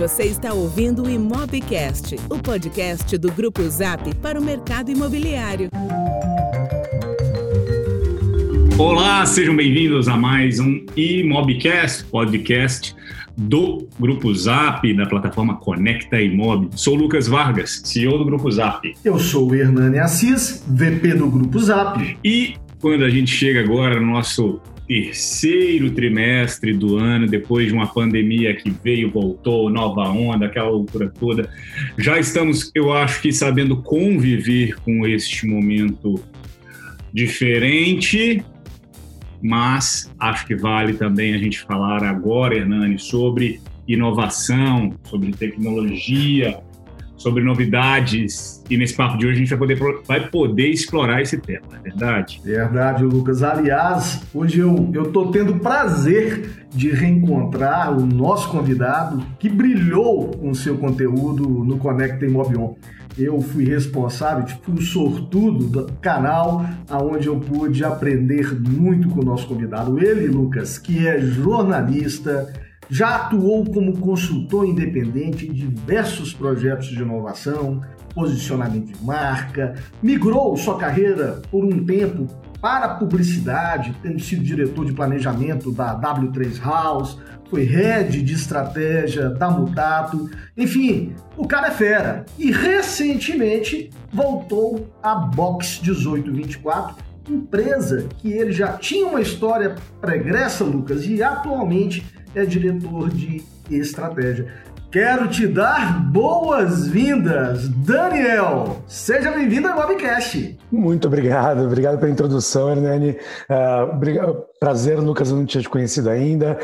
Você está ouvindo o Imobcast, o podcast do Grupo Zap para o mercado imobiliário. Olá, sejam bem-vindos a mais um Imobcast, podcast do Grupo Zap, da plataforma Conecta Imob. Sou Lucas Vargas, CEO do Grupo Zap. Eu sou o Hernani Assis, VP do Grupo Zap. E quando a gente chega agora no nosso terceiro trimestre do ano, depois de uma pandemia que veio, voltou, nova onda, aquela loucura toda. Já estamos, eu acho que, sabendo conviver com este momento diferente, mas acho que vale também a gente falar agora, Hernani, sobre inovação, sobre tecnologia, sobre novidades. E nesse papo de hoje a gente vai poder, vai poder explorar esse tema, não é verdade? Verdade, Lucas. Aliás, hoje eu estou tendo prazer de reencontrar o nosso convidado que brilhou com seu conteúdo no Conecta Imobion. Eu fui responsável, fui o sortudo do canal, aonde eu pude aprender muito com o nosso convidado. Ele, Lucas, que é jornalista, já atuou como consultor independente em diversos projetos de inovação, posicionamento de marca, migrou sua carreira por um tempo para a publicidade, tendo sido diretor de planejamento da W3 House, foi head de estratégia da Mutato, enfim, o cara é fera. E recentemente voltou à Box 1824, empresa que ele já tinha uma história pregressa, Lucas, e atualmente é diretor de estratégia. Quero te dar boas-vindas, Daniel! Seja bem-vindo ao Webcast! Muito obrigado, obrigado pela introdução, Hernani. Uh, prazer, Lucas, eu não tinha te conhecido ainda.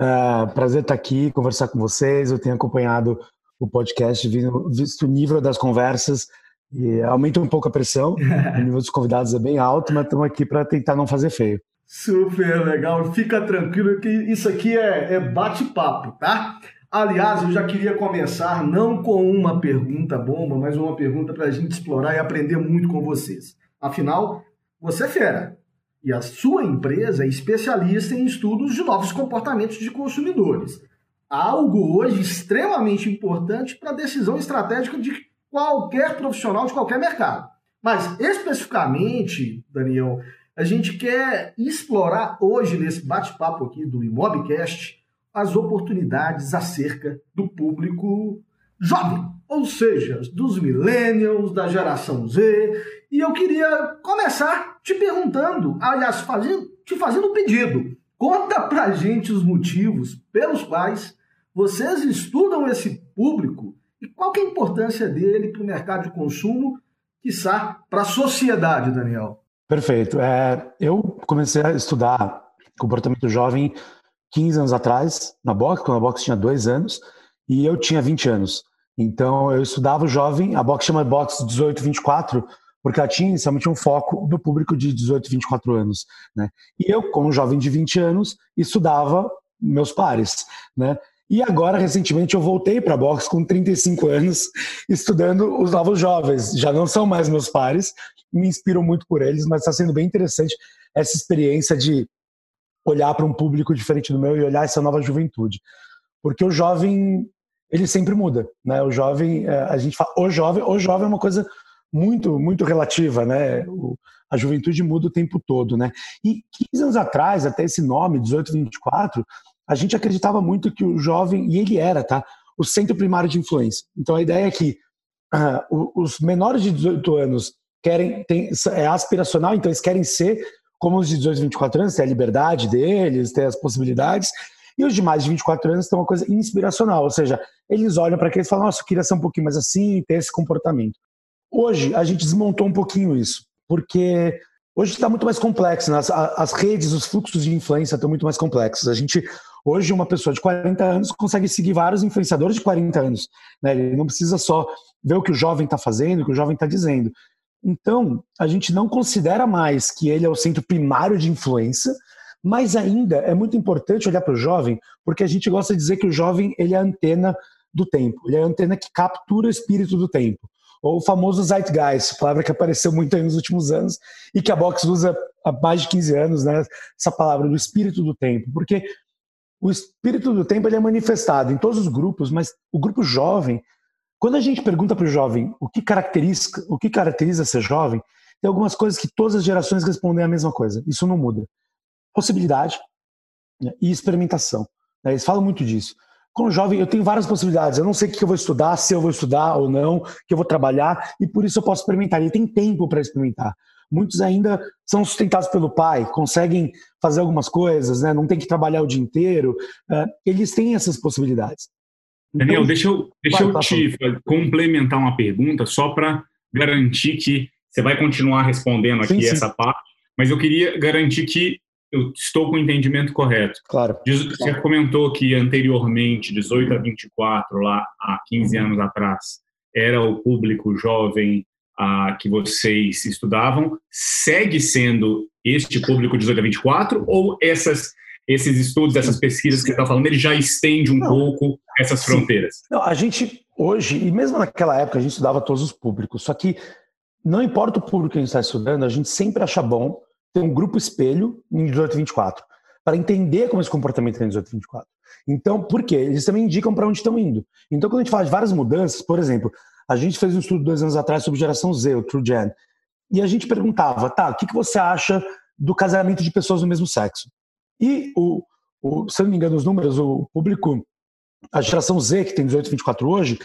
Uh, prazer estar aqui, conversar com vocês. Eu tenho acompanhado o podcast, visto o nível das conversas e aumenta um pouco a pressão. o nível dos convidados é bem alto, mas estamos aqui para tentar não fazer feio. Super legal, fica tranquilo que isso aqui é, é bate-papo, tá? Aliás, eu já queria começar não com uma pergunta bomba, mas uma pergunta para a gente explorar e aprender muito com vocês. Afinal, você é fera e a sua empresa é especialista em estudos de novos comportamentos de consumidores. Algo hoje extremamente importante para a decisão estratégica de qualquer profissional de qualquer mercado. Mas especificamente, Daniel, a gente quer explorar hoje, nesse bate-papo aqui do Imobcast, as oportunidades acerca do público jovem, ou seja, dos millennials, da geração Z. E eu queria começar te perguntando, aliás, fazendo, te fazendo um pedido. Conta pra gente os motivos pelos quais vocês estudam esse público e qual é a importância dele para o mercado de consumo, quiçá para a sociedade, Daniel. Perfeito. É, eu comecei a estudar comportamento jovem 15 anos atrás, na Box, quando a Box tinha dois anos, e eu tinha 20 anos. Então, eu estudava o jovem, a Box chama Box 18, 24, porque ela tinha inicialmente um foco do público de 18, 24 anos. Né? E eu, como jovem de 20 anos, estudava meus pares. Né? E agora, recentemente, eu voltei para a box com 35 anos, estudando os novos jovens. Já não são mais meus pares, me inspiro muito por eles, mas está sendo bem interessante essa experiência de olhar para um público diferente do meu e olhar essa nova juventude. Porque o jovem, ele sempre muda, né? O jovem, é, a gente fala, o jovem, o jovem é uma coisa muito, muito relativa, né? A juventude muda o tempo todo, né? E 15 anos atrás, até esse nome, 18, 24, a gente acreditava muito que o jovem, e ele era, tá? O centro primário de influência. Então a ideia é que uh, os menores de 18 anos querem, tem, é aspiracional, então eles querem ser como os de 18, 24 anos, ter a liberdade deles, ter as possibilidades, e os de mais de 24 anos têm uma coisa inspiracional, ou seja, eles olham para aqueles e falam, nossa, eu queria ser um pouquinho mais assim, ter esse comportamento. Hoje, a gente desmontou um pouquinho isso, porque hoje está muito mais complexo, né? as, as redes, os fluxos de influência estão muito mais complexos. A gente Hoje, uma pessoa de 40 anos consegue seguir vários influenciadores de 40 anos. Né? Ele não precisa só ver o que o jovem está fazendo, o que o jovem está dizendo. Então, a gente não considera mais que ele é o centro primário de influência, mas ainda é muito importante olhar para o jovem, porque a gente gosta de dizer que o jovem ele é a antena do tempo, ele é a antena que captura o espírito do tempo. Ou o famoso Zeitgeist, palavra que apareceu muito nos últimos anos e que a Box usa há mais de 15 anos, né? essa palavra do espírito do tempo. Porque o espírito do tempo ele é manifestado em todos os grupos, mas o grupo jovem, quando a gente pergunta para o jovem o que caracteriza, o que caracteriza ser jovem, tem algumas coisas que todas as gerações respondem a mesma coisa. Isso não muda. Possibilidade né, e experimentação. Né, eles falam muito disso. Como jovem, eu tenho várias possibilidades. Eu não sei o que eu vou estudar, se eu vou estudar ou não, que eu vou trabalhar, e por isso eu posso experimentar. E tem tempo para experimentar. Muitos ainda são sustentados pelo pai, conseguem fazer algumas coisas, né? não tem que trabalhar o dia inteiro. Uh, eles têm essas possibilidades. Daniel, então, deixa eu, deixa eu te complementar uma pergunta só para garantir que você vai continuar respondendo aqui sim, sim. essa parte, mas eu queria garantir que eu estou com o entendimento correto. Claro. Você comentou que anteriormente, 18 a 24, lá há 15 anos atrás, era o público jovem ah, que vocês estudavam. Segue sendo este público 18 a 24 ou essas esses estudos, essas pesquisas que você está falando, ele já estende um Não. pouco essas fronteiras? Não, a gente hoje, e mesmo naquela época, a gente estudava todos os públicos, só que não importa o público que a gente está estudando, a gente sempre acha bom ter um grupo espelho em 18 24, para entender como esse comportamento é em 18 24. Então, por quê? Eles também indicam para onde estão indo. Então, quando a gente fala de várias mudanças, por exemplo, a gente fez um estudo dois anos atrás sobre geração Z, o True Gen, e a gente perguntava, tá, o que, que você acha do casamento de pessoas do mesmo sexo? E, o, o, se não me engano, os números, o público, a geração Z, que tem 18 24 hoje,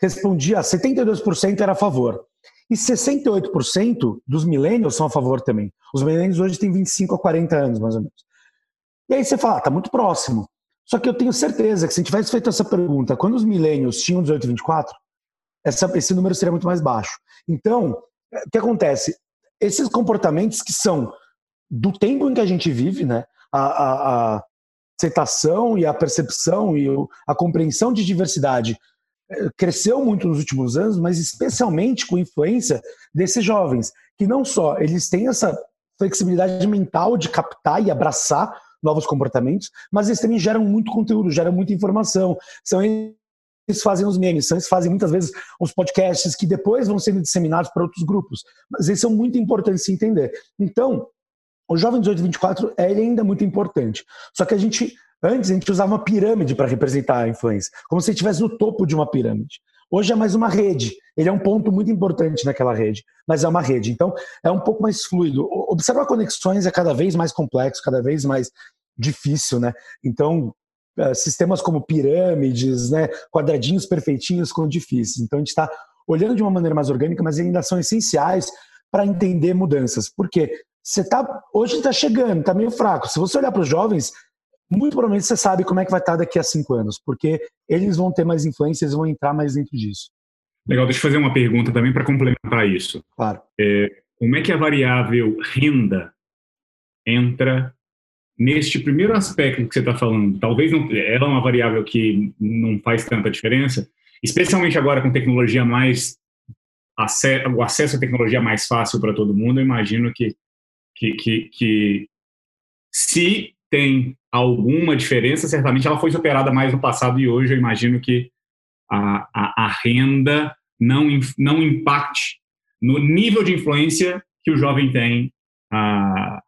respondia 72% era a favor. E 68% dos millennials são a favor também. Os millennials hoje têm 25 a 40 anos, mais ou menos. E aí você fala, ah, tá muito próximo. Só que eu tenho certeza que se a gente tivesse feito essa pergunta, quando os millennials tinham 18 e 24, essa, esse número seria muito mais baixo. Então, o que acontece? Esses comportamentos que são do tempo em que a gente vive, né? A, a, a aceitação e a percepção e a compreensão de diversidade cresceu muito nos últimos anos, mas especialmente com influência desses jovens, que não só eles têm essa flexibilidade mental de captar e abraçar novos comportamentos, mas eles também geram muito conteúdo, geram muita informação. São fazem os memes, eles fazem muitas vezes os podcasts que depois vão sendo disseminados para outros grupos. Mas eles são muito importantes se entender. Então, o jovem 18 24 é ainda muito importante. Só que a gente Antes a gente usava uma pirâmide para representar a influência, como se estivesse no topo de uma pirâmide. Hoje é mais uma rede. Ele é um ponto muito importante naquela rede, mas é uma rede. Então é um pouco mais fluido. Observar conexões é cada vez mais complexo, cada vez mais difícil, né? Então sistemas como pirâmides, né, quadradinhos perfeitinhos ficam difíceis. Então a gente está olhando de uma maneira mais orgânica, mas ainda são essenciais para entender mudanças. Por quê? Você tá hoje está chegando, está meio fraco. Se você olhar para os jovens, muito provavelmente você sabe como é que vai estar daqui a cinco anos, porque eles vão ter mais influência, eles vão entrar mais dentro disso. Legal, deixa eu fazer uma pergunta também para complementar isso. Claro. É, como é que a variável renda entra neste primeiro aspecto que você está falando? Talvez não, ela é uma variável que não faz tanta diferença, especialmente agora com tecnologia mais o acesso à tecnologia mais fácil para todo mundo. Eu imagino que, que, que, que se tem alguma diferença, certamente ela foi superada mais no passado e hoje eu imagino que a, a, a renda não, não impacte no nível de influência que o jovem tem a,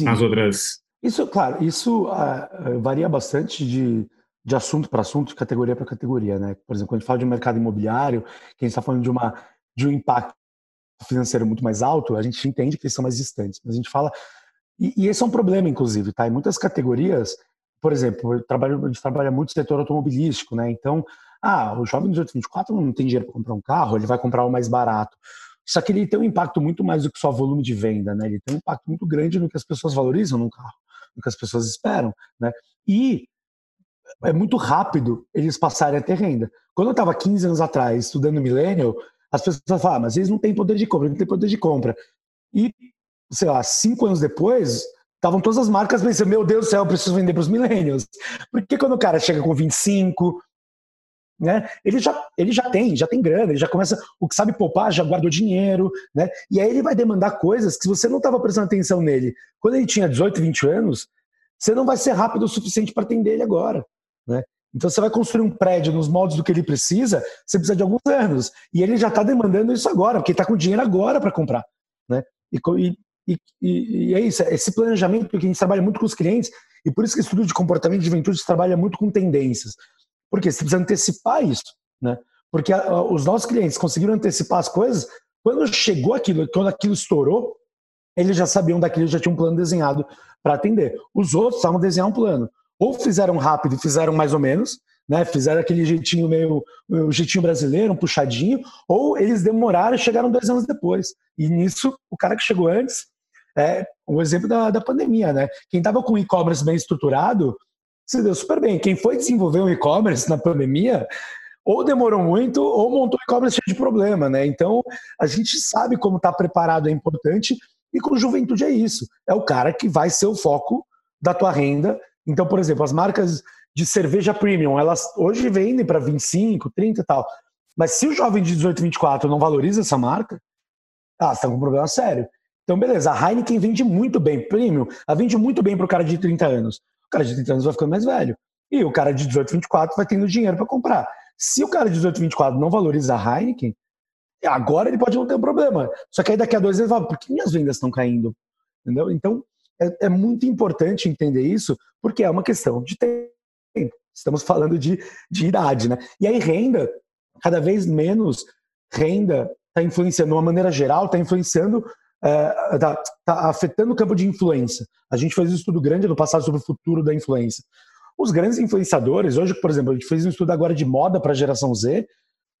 nas outras. Isso, claro, isso uh, varia bastante de, de assunto para assunto, de categoria para categoria, né? Por exemplo, quando a gente fala de mercado imobiliário, quem está falando de uma de um impacto financeiro muito mais alto, a gente entende que eles são mais distantes. Mas a gente fala e, e, esse é um problema, inclusive, tá? Em muitas categorias, por exemplo, eu trabalho, a gente trabalha muito no setor automobilístico, né? Então, ah, o jovem dos 824 não tem dinheiro para comprar um carro, ele vai comprar o mais barato. Só que ele tem um impacto muito mais do que só volume de venda, né? Ele tem um impacto muito grande no que as pessoas valorizam num carro, no que as pessoas esperam, né? E é muito rápido eles passarem a ter renda. Quando eu estava 15 anos atrás estudando Millennial, as pessoas falavam, ah, mas eles não têm poder de compra, não têm poder de compra. E sei lá, cinco anos depois, estavam todas as marcas pensando, meu Deus do céu, eu preciso vender para os millennials. Porque quando o cara chega com 25, né, ele já, ele já tem, já tem grana, ele já começa, o que sabe poupar, já guardou dinheiro, né, e aí ele vai demandar coisas que você não estava prestando atenção nele, quando ele tinha 18, 20 anos, você não vai ser rápido o suficiente para atender ele agora, né. Então você vai construir um prédio nos moldes do que ele precisa, você precisa de alguns anos. E ele já está demandando isso agora, porque está com dinheiro agora para comprar. Né? E, e E, e, é isso, esse planejamento, porque a gente trabalha muito com os clientes, e por isso que o estudo de comportamento de juventude trabalha muito com tendências. Porque você precisa antecipar isso, né? Porque a, a, os nossos clientes conseguiram antecipar as coisas, quando chegou aquilo, quando aquilo estourou, eles já sabiam daquilo, já tinham um plano desenhado para atender. Os outros estavam desenhando um plano. Ou fizeram rápido fizeram mais ou menos, né? Fizeram aquele jeitinho meio, o jeitinho brasileiro, um puxadinho, ou eles demoraram e chegaram dois anos depois. E nisso, o cara que chegou antes, é um exemplo da, da pandemia, né? Quem estava com e-commerce bem estruturado, se deu super bem. Quem foi desenvolver um e-commerce na pandemia, ou demorou muito, ou montou e-commerce cheio de problema, né? Então, a gente sabe como estar tá preparado é importante, e com juventude é isso. É o cara que vai ser o foco da tua renda. Então, por exemplo, as marcas de cerveja premium, elas hoje vendem para 25, 30 e tal. Mas se o jovem de 18, 24 não valoriza essa marca, ah, você está com um problema sério. Então, beleza, a Heineken vende muito bem, premium, ela vende muito bem para o cara de 30 anos. O cara de 30 anos vai ficando mais velho. E o cara de 18, 24 vai tendo dinheiro para comprar. Se o cara de 18, 24 não valoriza a Heineken, agora ele pode não ter um problema. Só que aí daqui a dois anos ele fala, por que minhas vendas estão caindo? Entendeu? Então, é, é muito importante entender isso, porque é uma questão de tempo Estamos falando de, de idade, né? E aí, renda, cada vez menos renda está influenciando, de uma maneira geral, está influenciando, está é, tá, tá afetando o campo de influência. A gente fez um estudo grande no passado sobre o futuro da influência. Os grandes influenciadores, hoje, por exemplo, a gente fez um estudo agora de moda para a geração Z.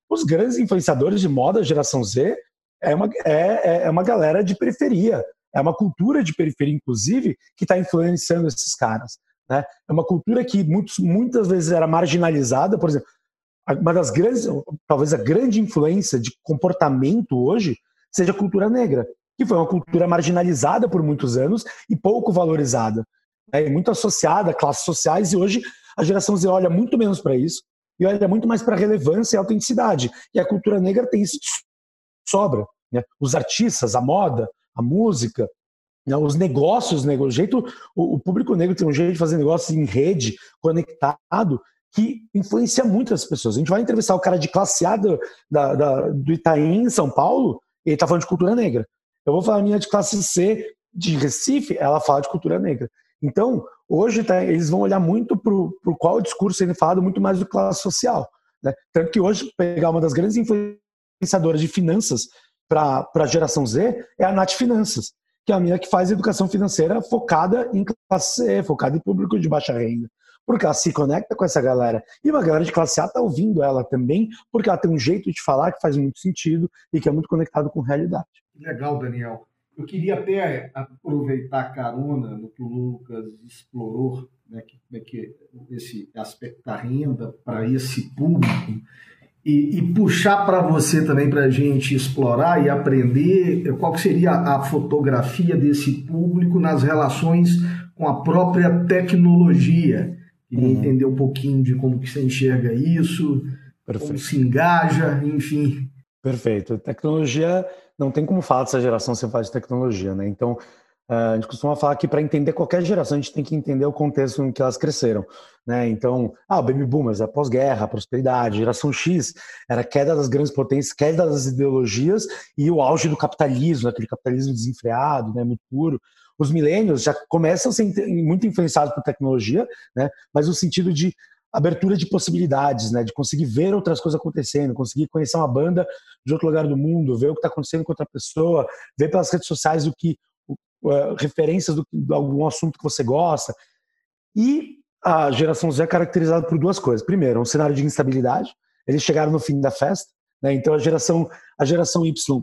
Os grandes influenciadores de moda, geração Z, é uma, é, é, é uma galera de periferia. É uma cultura de periferia, inclusive, que está influenciando esses caras. Né? É uma cultura que muitos, muitas vezes era marginalizada, por exemplo, uma das grandes, talvez a grande influência de comportamento hoje seja a cultura negra, que foi uma cultura marginalizada por muitos anos e pouco valorizada, né? muito associada a classes sociais, e hoje a geração Z olha muito menos para isso e olha muito mais para relevância e autenticidade. E a cultura negra tem isso de sobra. Né? Os artistas, a moda, a música, né, os negócios, né, o, jeito, o, o, público negro tem um jeito de fazer negócio em rede, conectado, que influencia muito as pessoas. A gente vai entrevistar o cara de classe A do, da, da, do Itaim, em São Paulo, e ele está falando de cultura negra. Eu vou falar a minha de classe C de Recife, ela fala de cultura negra. Então, hoje tá, eles vão olhar muito para qual discurso sendo falado, muito mais do classe social. Né? Tanto que hoje, pegar uma das grandes influenciadoras de finanças para a geração Z é a Nath Finanças que é a minha que faz educação financeira focada em classe C, focada em público de baixa renda. Porque ela se conecta com essa galera. E uma galera de classe A está ouvindo ela também, porque ela tem um jeito de falar que faz muito sentido e que é muito conectado com realidade. Legal, Daniel. Eu queria até aproveitar a carona no que o Lucas explorou, né, que, é que esse aspecto da renda para esse público e, e puxar para você também para a gente explorar e aprender qual seria a fotografia desse público nas relações com a própria tecnologia. Queria uhum. entender um pouquinho de como que você enxerga isso, Perfeito. como se engaja, enfim. Perfeito. Tecnologia, não tem como falar dessa geração sem falar de tecnologia, né? Então, a gente costuma falar que para entender qualquer geração, a gente tem que entender o contexto em que elas cresceram. Né? Então, ah, o Baby Boomers, a pós-guerra, prosperidade, geração X, era queda das grandes potências, queda das ideologias e o auge do capitalismo, aquele capitalismo desenfreado, né, muito puro. Os milênios já começam a ser muito influenciados por tecnologia, né, mas no sentido de abertura de possibilidades, né, de conseguir ver outras coisas acontecendo, conseguir conhecer uma banda de outro lugar do mundo, ver o que está acontecendo com outra pessoa, ver pelas redes sociais o que uh, referências do, de algum assunto que você gosta. E a geração Z é caracterizada por duas coisas. Primeiro, um cenário de instabilidade. Eles chegaram no fim da festa, né? então a geração, a geração Y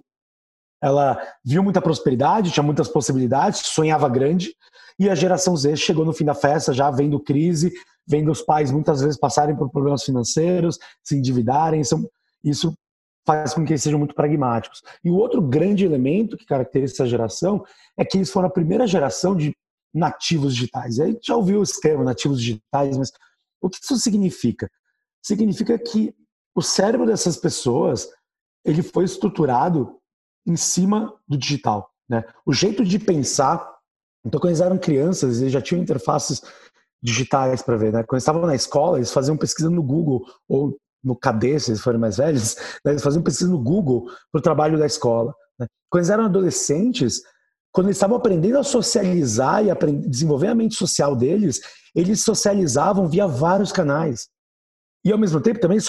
ela viu muita prosperidade, tinha muitas possibilidades, sonhava grande, e a geração Z chegou no fim da festa já vendo crise, vendo os pais muitas vezes passarem por problemas financeiros, se endividarem, isso faz com que eles sejam muito pragmáticos. E o outro grande elemento que caracteriza essa geração é que eles foram a primeira geração de nativos digitais. Aí já ouviu esse termo, nativos digitais, mas o que isso significa? Significa que o cérebro dessas pessoas ele foi estruturado em cima do digital. Né? O jeito de pensar. Então, quando eles eram crianças, eles já tinham interfaces digitais para ver. Né? Quando eles estavam na escola, eles faziam pesquisa no Google ou no KD, se eles forem mais velhos, né? eles faziam pesquisa no Google para o trabalho da escola. Né? Quando eles eram adolescentes, quando eles estavam aprendendo a socializar e aprender, desenvolver a mente social deles, eles socializavam via vários canais. E ao mesmo tempo também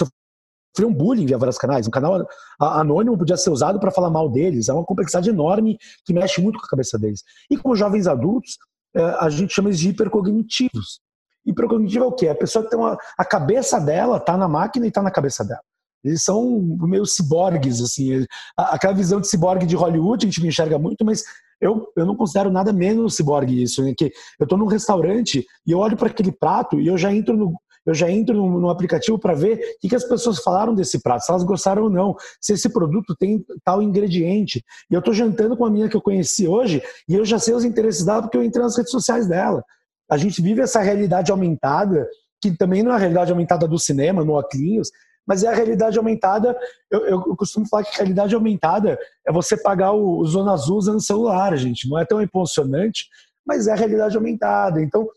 sofriam bullying via vários canais. Um canal anônimo podia ser usado para falar mal deles. É uma complexidade enorme que mexe muito com a cabeça deles. E como jovens adultos, é, a gente chama eles de hipercognitivos. Hipercognitivo é o quê? A pessoa que tem uma, a cabeça dela está na máquina e está na cabeça dela. Eles são meio ciborgues, assim. Aquela visão de ciborgue de Hollywood, a gente me enxerga muito, mas eu, eu não considero nada menos ciborgue isso. Né? Que eu estou num restaurante e eu olho para aquele prato e eu já entro no, eu já entro no, no aplicativo para ver o que, que, as pessoas falaram desse prato, se elas gostaram ou não, se esse produto tem tal ingrediente. E eu estou jantando com uma menina que eu conheci hoje e eu já sei os interesses dela porque eu entrei nas redes sociais dela. A gente vive essa realidade aumentada, que também não é a realidade aumentada do cinema, no Oclinhos, mas é a realidade aumentada. Eu, eu, costumo falar que a realidade aumentada é você pagar o, o Zona Azul usando celular, gente. Não é tão emocionante, mas é a realidade aumentada. Então,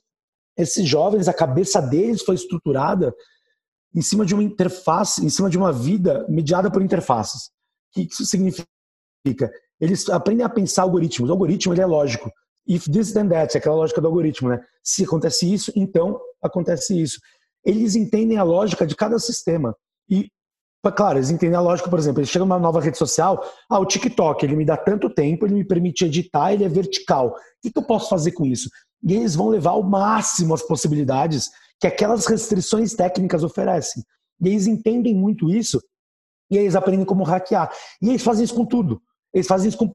esses jovens, a cabeça deles foi estruturada em cima de uma interface, em cima de uma vida mediada por interfaces. O que isso significa? Eles aprendem a pensar algoritmos. O algoritmo ele é lógico. If this then that, é aquela lógica do algoritmo, né? Se acontece isso, então acontece isso. Eles entendem a lógica de cada sistema. E, claro, eles entendem a lógica, por exemplo, eles chegam numa nova rede social, ah, o TikTok, ele me dá tanto tempo, ele me permite editar, ele é vertical. O que, eu posso fazer com isso? E eles vão levar ao máximo as possibilidades que aquelas restrições técnicas oferecem. E eles entendem muito isso e eles aprendem como hackear. E eles fazem isso com tudo. Eles fazem isso com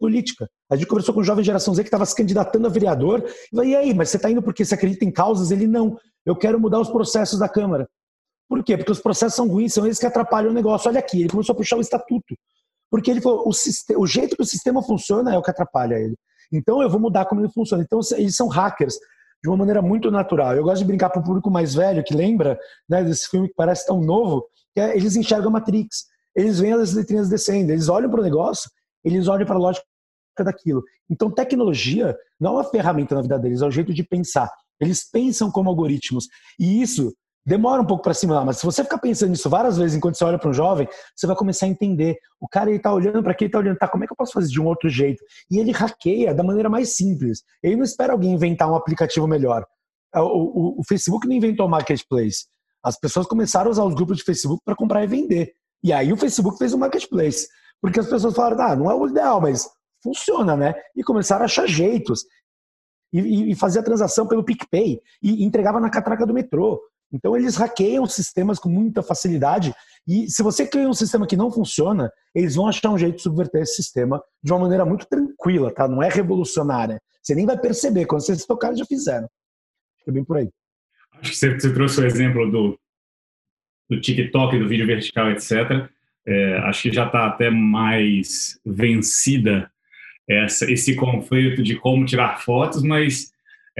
política. A gente conversou com o jovem geração Z que estava se candidatando a vereador. E falei, e aí, mas você está indo porque você acredita em causas? Ele, não. Eu quero mudar os processos da Câmara. Por quê? Porque os processos são ruins, são eles que atrapalham o negócio. Olha aqui, ele começou a puxar o estatuto. Porque ele falou, o, o jeito que o sistema funciona é o que atrapalha ele. Então eu vou mudar como ele funciona. Então eles são hackers de uma maneira muito natural. Eu gosto de brincar para o público mais velho que lembra né, desse filme que parece tão novo, que é, eles enxergam Matrix. Eles veem as letrinhas descendo, eles olham para o negócio, eles olham para a lógica daquilo. Então tecnologia não é uma ferramenta na vida deles, é um jeito de pensar. Eles pensam como algoritmos. E isso demora um pouco para cima, mas se você ficar pensando nisso várias vezes enquanto você olha para um jovem, você vai começar a entender. O cara ele tá olhando para aqui, ele tá olhando, tá, como é que eu posso fazer de um outro jeito? E ele hackeia da maneira mais simples. Ele não espera alguém inventar um aplicativo melhor. É, o, o, o Facebook não inventou o marketplace. As pessoas começaram a usar os grupos de Facebook para comprar e vender. E aí o Facebook fez o marketplace. Porque as pessoas falaram, ah, não é o ideal, mas funciona, né? E começaram a achar jeitos. E, e, fazia a transação pelo PicPay e entregava na catraca do metrô. Então eles hackeiam sistemas com muita facilidade e se você cria um sistema que não funciona, eles vão achar um jeito de subverter esse sistema de uma maneira muito tranquila, tá? Não é revolucionária. Você nem vai perceber quando vocês tocarem já fizeram. Que é bem por aí. Acho que você, trouxe o exemplo do, do TikTok, do vídeo vertical, etc. É, acho que já está até mais vencida essa, esse conflito de como tirar fotos, mas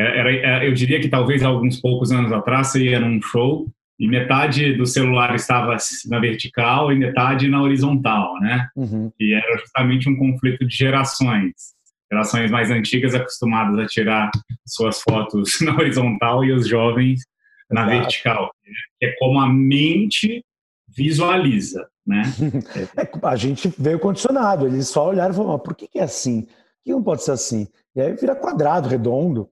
era, é, eu diria que talvez alguns poucos anos atrás você ia num show e metade do celular estava na vertical e metade na horizontal, né? Uhum. E era justamente um conflito de gerações. Gerações mais antigas acostumadas a tirar suas fotos na horizontal e os jovens na Exato. vertical. É como a mente visualiza, né? É, a gente veio condicionado, eles só olharam e falaram, por que, que é assim? Por que não pode ser assim? E aí vira quadrado, redondo.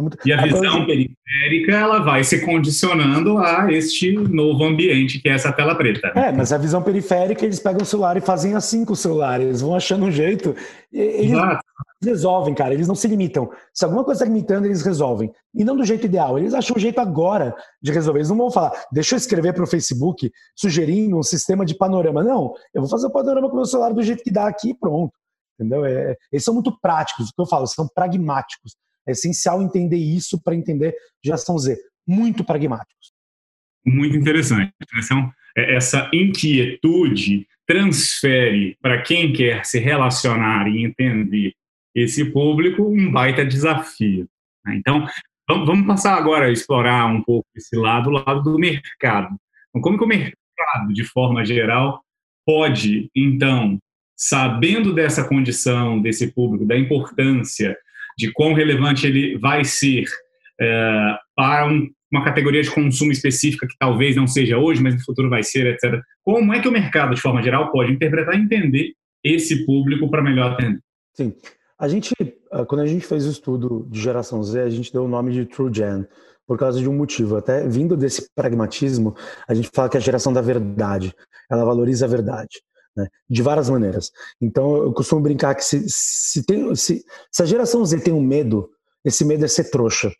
Muito... E a visão periférica ela vai se condicionando a este novo ambiente que é essa tela preta. É, mas a visão periférica eles pegam o celular e fazem assim com o celular, eles vão achando um jeito. Eles Exato. resolvem, cara, eles não se limitam. Se alguma coisa está limitando, eles resolvem. E não do jeito ideal, eles acham um jeito agora de resolver. Eles não vão falar, deixa eu escrever para o Facebook sugerindo um sistema de panorama. Não, eu vou fazer o panorama com o meu celular do jeito que dá aqui e pronto. Entendeu? É, eles são muito práticos, o que eu falo, são pragmáticos. É essencial entender isso para entender geração Z. Muito pragmáticos. Muito interessante. Então, essa inquietude transfere para quem quer se relacionar e entender esse público um baita desafio. Né? Então, vamos passar agora a explorar um pouco esse lado, o lado do mercado. Então, como que o mercado, de forma geral, pode, então, sabendo dessa condição desse público, da importância de quão relevante ele vai ser é, para um, uma categoria de consumo específica que talvez não seja hoje, mas no futuro vai ser, etc. Como é que o mercado, de forma geral, pode interpretar e entender esse público para melhor atender? Sim. A gente, ah, quando a gente fez o estudo de geração Z, a gente deu o nome de True Gen, por causa de um motivo. Até vindo desse pragmatismo, a gente fala que é a geração da verdade, ela valoriza a verdade. Né? De várias maneiras. Então, eu costumo brincar que se, se, tem, se, se a geração Z tem um medo, esse medo é ser trouxa.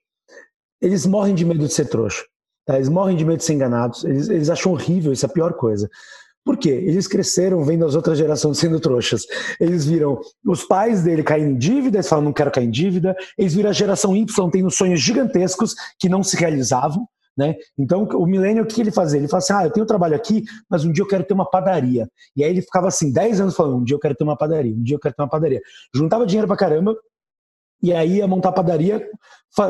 Eles morrem de medo de ser trouxa. Tá? Eles morrem de medo de ser enganados. Eles, eles acham horrível, isso é a pior coisa. Por quê? Eles cresceram vendo as outras gerações sendo trouxas. Eles viram os pais dele caindo em dívida, eles falam, não quero cair em dívida. Eles viram a geração Y tendo sonhos gigantescos que não se realizavam. Né? Então, o milênio, o que ele fazia? Ele falava assim: ah, eu tenho trabalho aqui, mas um dia eu quero ter uma padaria. E aí ele ficava assim, 10 anos falando: um dia eu quero ter uma padaria, um dia eu quero ter uma padaria. Juntava dinheiro pra caramba, e aí ia montar a padaria,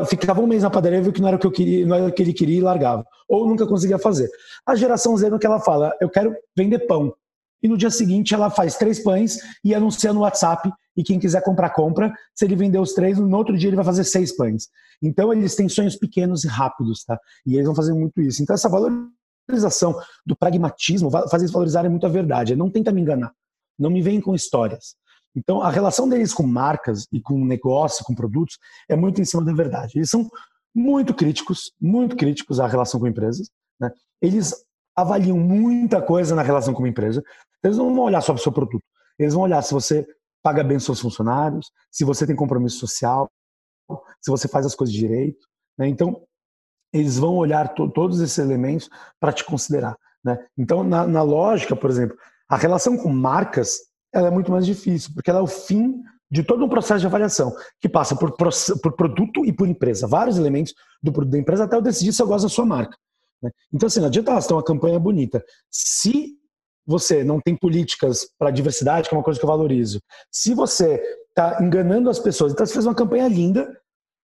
ficava um mês na padaria, viu que não era o que eu queria, não era o que ele queria e largava. Ou nunca conseguia fazer. A geração Z no que ela fala, eu quero vender pão. E no dia seguinte ela faz três pães e anuncia no WhatsApp e quem quiser comprar, compra. Se ele vender os três, no outro dia ele vai fazer seis pães. Então eles têm sonhos pequenos e rápidos, tá? E eles vão fazer muito isso. Então essa valorização do pragmatismo faz eles valorizarem muito a verdade. Não tenta me enganar. Não me vem com histórias. Então, a relação deles com marcas e com negócio, com produtos, é muito em cima da verdade. Eles são muito críticos, muito críticos à relação com empresas. Né? Eles avaliam muita coisa na relação com uma empresa. Eles não vão olhar só para o seu produto. Eles vão olhar se você paga bem seus funcionários, se você tem compromisso social, se você faz as coisas direito. Né? Então, eles vão olhar to todos esses elementos para te considerar. Né? Então, na, na lógica, por exemplo, a relação com marcas ela é muito mais difícil, porque ela é o fim de todo um processo de avaliação, que passa por, por produto e por empresa. Vários elementos do produto da empresa até eu decidir se eu gosto da sua marca. Né? Então, assim, não adianta ter uma campanha bonita. Se você não tem políticas para diversidade, que é uma coisa que eu valorizo, se você está enganando as pessoas, então você fez uma campanha linda,